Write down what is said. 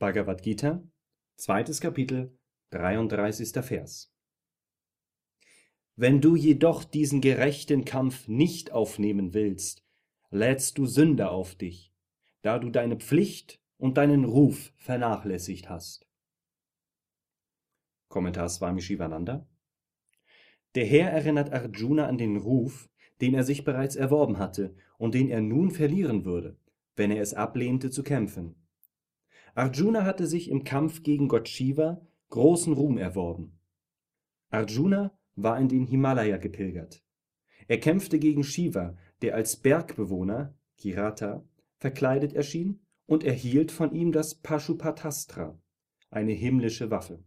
Bhagavad Gita, zweites Kapitel, 33. Vers. Wenn du jedoch diesen gerechten Kampf nicht aufnehmen willst, lädst du Sünde auf dich, da du deine Pflicht und deinen Ruf vernachlässigt hast. Kommentar Swami Shivananda Der Herr erinnert Arjuna an den Ruf, den er sich bereits erworben hatte und den er nun verlieren würde, wenn er es ablehnte zu kämpfen. Arjuna hatte sich im Kampf gegen Gott Shiva großen Ruhm erworben. Arjuna war in den Himalaya gepilgert. Er kämpfte gegen Shiva, der als Bergbewohner Kirata verkleidet erschien und erhielt von ihm das Pashupatastra, eine himmlische Waffe.